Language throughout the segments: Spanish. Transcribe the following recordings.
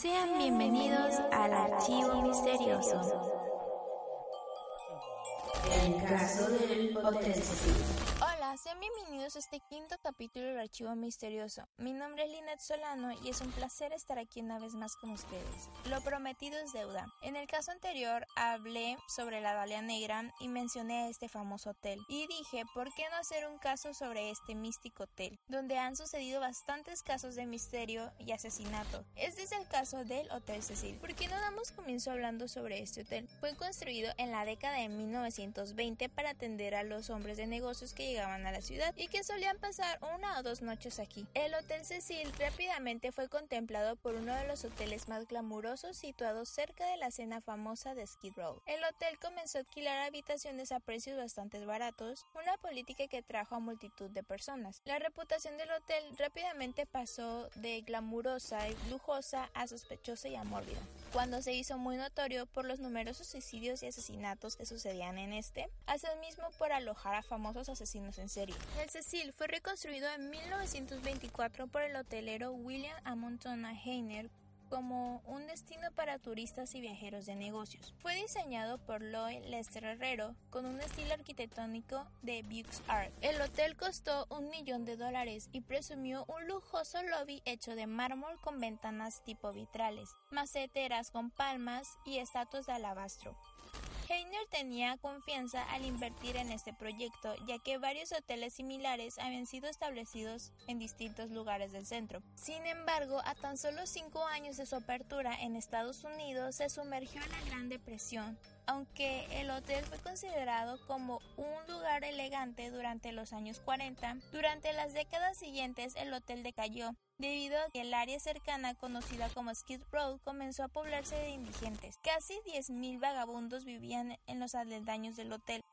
Sean bienvenidos al Archivo Misterioso. El caso del Hotel Cecil. Hola, sean bienvenidos a este quinto capítulo del Archivo Misterioso. Mi nombre es Linet Solano y es un placer estar aquí una vez más con ustedes. Lo prometido es deuda. En el caso anterior hablé sobre la Dalia Negra y mencioné este famoso hotel. Y dije, ¿por qué no hacer un caso sobre este místico hotel? Donde han sucedido bastantes casos de misterio y asesinato. Este es el caso del Hotel Cecil. ¿Por qué no damos comienzo hablando sobre este hotel? Fue construido en la década de 1920 para atender a los hombres de negocios que llegaban a la ciudad y que solían pasar una o dos noches aquí. El Hotel Cecil rápidamente fue contemplado por uno de los hoteles más glamurosos situados cerca de la escena famosa de Skid Row. El hotel comenzó a alquilar habitaciones a precios bastante baratos, una política que trajo a multitud de personas. La reputación del hotel rápidamente pasó de glamurosa y lujosa a sospechosa y amórbida. Cuando se hizo muy notorio por los numerosos suicidios y asesinatos que sucedían en este, mismo por alojar a famosos asesinos en serie. El Cecil fue reconstruido en 1924 por el hotelero William Amontona Heiner como un destino para turistas y viajeros de negocios. Fue diseñado por Lloyd Lester Herrero con un estilo arquitectónico de Bux Art. El hotel costó un millón de dólares y presumió un lujoso lobby hecho de mármol con ventanas tipo vitrales, maceteras con palmas y estatuas de alabastro. Heiner tenía confianza al invertir en este proyecto, ya que varios hoteles similares habían sido establecidos en distintos lugares del centro. Sin embargo, a tan solo cinco años de su apertura en Estados Unidos, se sumergió en la Gran Depresión. Aunque el hotel fue considerado como un lugar elegante durante los años 40, durante las décadas siguientes el hotel decayó debido a que el área cercana conocida como Skid Row comenzó a poblarse de indigentes. Casi 10.000 vagabundos vivían en los aledaños del hotel.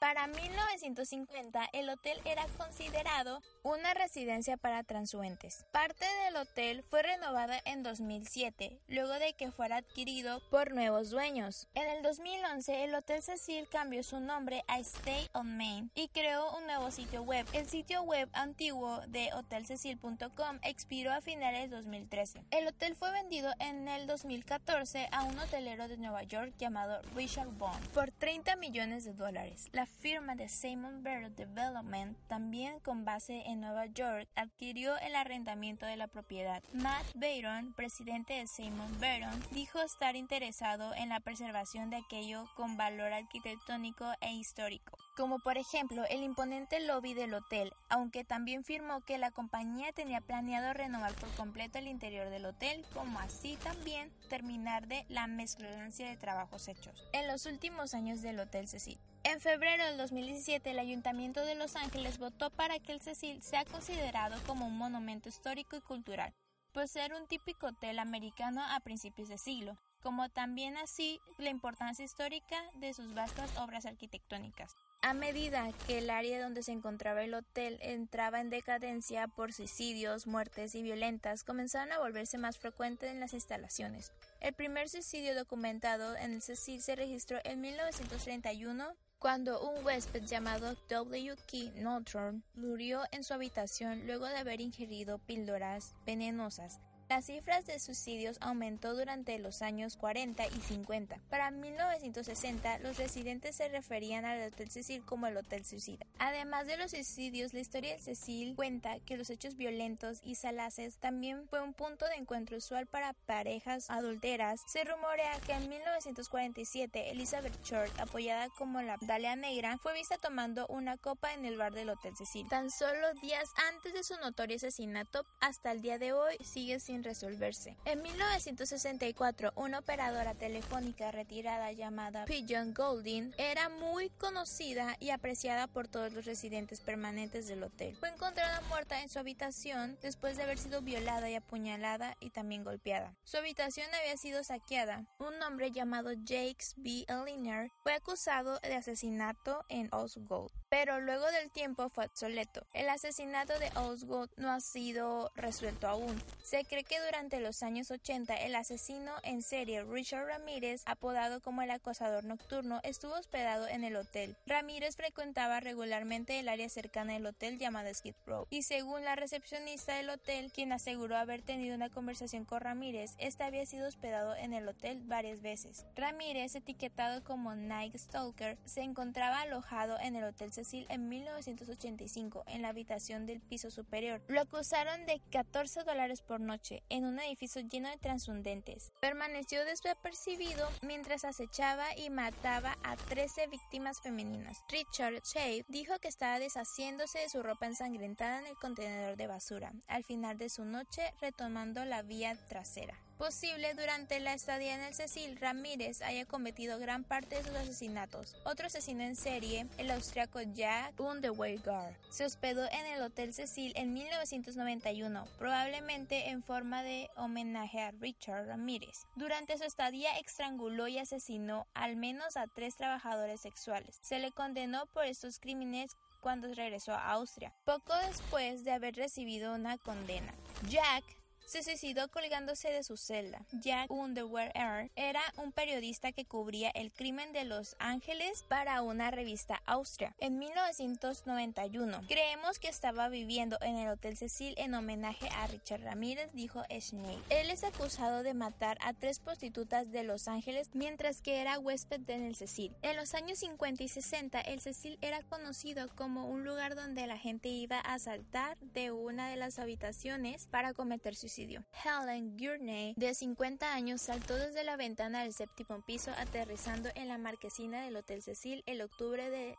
Para 1950, el hotel era considerado una residencia para transuentes. Parte del hotel fue renovada en 2007, luego de que fuera adquirido por nuevos dueños. En el 2011, el Hotel Cecil cambió su nombre a Stay on Main y creó un nuevo sitio web. El sitio web antiguo de hotelcecil.com expiró a finales de 2013. El hotel fue vendido en el 2014 a un hotelero de Nueva York llamado Richard Bond por 30 millones de dólares. La firma de Simon Barrett Development, también con base en Nueva York, adquirió el arrendamiento de la propiedad. Matt Bayron, presidente de Simon Barrett, dijo estar interesado en la preservación de aquello con valor arquitectónico e histórico, como por ejemplo el imponente lobby del hotel, aunque también firmó que la compañía tenía planeado renovar por completo el interior del hotel, como así también terminar de la mezclancia de trabajos hechos. En los últimos años del Hotel Cecil, en febrero del 2017, el Ayuntamiento de Los Ángeles votó para que el Cecil sea considerado como un monumento histórico y cultural, por ser un típico hotel americano a principios de siglo, como también así la importancia histórica de sus vastas obras arquitectónicas. A medida que el área donde se encontraba el hotel entraba en decadencia por suicidios, muertes y violentas, comenzaron a volverse más frecuentes en las instalaciones. El primer suicidio documentado en el Cecil se registró en 1931 cuando un huésped llamado W. Key Norton murió en su habitación luego de haber ingerido píldoras venenosas las cifras de suicidios aumentó durante los años 40 y 50. Para 1960, los residentes se referían al Hotel Cecil como el Hotel Suicida. Además de los suicidios, la historia del Cecil cuenta que los hechos violentos y salaces también fue un punto de encuentro usual para parejas adulteras. Se rumorea que en 1947 Elizabeth Short, apoyada como la Dalia Negra, fue vista tomando una copa en el bar del Hotel Cecil. Tan solo días antes de su notorio asesinato, hasta el día de hoy sigue resolverse. En 1964, una operadora telefónica retirada llamada Pigeon Golding era muy conocida y apreciada por todos los residentes permanentes del hotel. Fue encontrada muerta en su habitación después de haber sido violada y apuñalada y también golpeada. Su habitación había sido saqueada. Un hombre llamado Jakes B. Eliner fue acusado de asesinato en Osgood. Pero luego del tiempo fue obsoleto. El asesinato de Osgood no ha sido resuelto aún. Se cree que durante los años 80 el asesino en serie Richard Ramírez, apodado como el acosador nocturno, estuvo hospedado en el hotel. Ramírez frecuentaba regularmente el área cercana del hotel llamada Skid Row, y según la recepcionista del hotel, quien aseguró haber tenido una conversación con Ramírez, este había sido hospedado en el hotel varias veces. Ramírez, etiquetado como Night Stalker, se encontraba alojado en el Hotel Cecil en 1985 en la habitación del piso superior. Lo acusaron de 14 dólares por noche en un edificio lleno de transhundentes. Permaneció desapercibido mientras acechaba y mataba a 13 víctimas femeninas. Richard Shea dijo que estaba deshaciéndose de su ropa ensangrentada en el contenedor de basura al final de su noche retomando la vía trasera posible durante la estadía en el Cecil, Ramírez haya cometido gran parte de sus asesinatos. Otro asesino en serie, el austriaco Jack Underweger, se hospedó en el Hotel Cecil en 1991, probablemente en forma de homenaje a Richard Ramírez. Durante su estadía estranguló y asesinó al menos a tres trabajadores sexuales. Se le condenó por estos crímenes cuando regresó a Austria, poco después de haber recibido una condena. Jack se suicidó colgándose de su celda. Jack Underwear era un periodista que cubría el crimen de Los Ángeles para una revista austria. En 1991, creemos que estaba viviendo en el Hotel Cecil en homenaje a Richard Ramírez, dijo Schnee. Él es acusado de matar a tres prostitutas de Los Ángeles mientras que era huésped en el Cecil. En los años 50 y 60, el Cecil era conocido como un lugar donde la gente iba a saltar de una de las habitaciones para cometer suicidio. Helen Gurney, de 50 años, saltó desde la ventana del séptimo piso aterrizando en la marquesina del Hotel Cecil el octubre de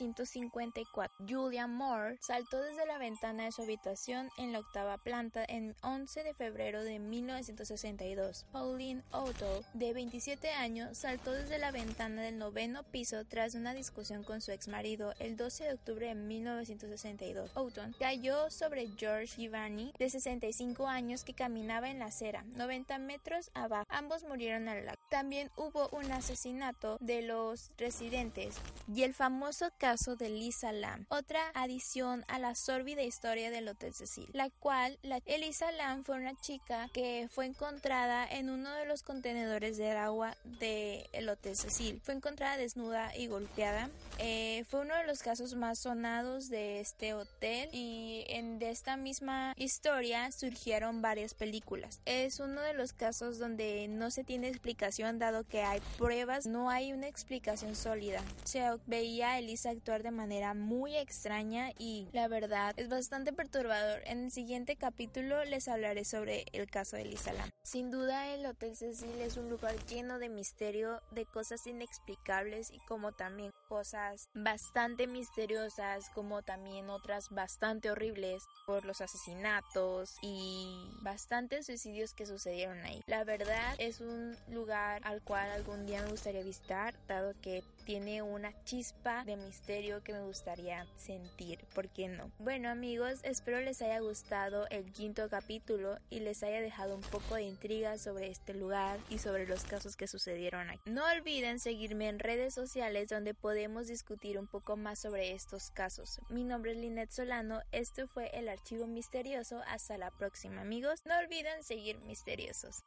1954. Julia Moore saltó desde la ventana de su habitación en la octava planta en 11 de febrero de 1962. Pauline Otto, de 27 años, saltó desde la ventana del noveno piso tras una discusión con su ex marido el 12 de octubre de 1962. Oughton cayó sobre George Giovanni, de 65 años años que caminaba en la acera, 90 metros abajo. Ambos murieron al lado. También hubo un asesinato de los residentes y el famoso caso de Lisa Lam, otra adición a la sórbida historia del Hotel Cecil, la cual la Elisa Lam fue una chica que fue encontrada en uno de los contenedores de agua del Hotel Cecil. Fue encontrada desnuda y golpeada. Eh, fue uno de los casos más sonados de este hotel y en de esta misma historia surgieron varias películas. Es uno de los casos donde no se tiene explicación dado que hay pruebas, no hay una explicación sólida. Se veía a Elisa actuar de manera muy extraña y la verdad es bastante perturbador. En el siguiente capítulo les hablaré sobre el caso de Elisa Lam. Sin duda el Hotel Cecil es un lugar lleno de misterio, de cosas inexplicables y como también cosas bastante misteriosas como también otras bastante horribles por los asesinatos y bastantes suicidios que sucedieron ahí. La verdad es un lugar al cual algún día me gustaría visitar, dado que tiene una chispa de misterio que me gustaría sentir, ¿por qué no? Bueno amigos, espero les haya gustado el quinto capítulo y les haya dejado un poco de intriga sobre este lugar y sobre los casos que sucedieron aquí. No olviden seguirme en redes sociales donde podemos discutir un poco más sobre estos casos. Mi nombre es Linet Solano, esto fue el archivo misterioso, hasta la próxima amigos, no olviden seguir misteriosos.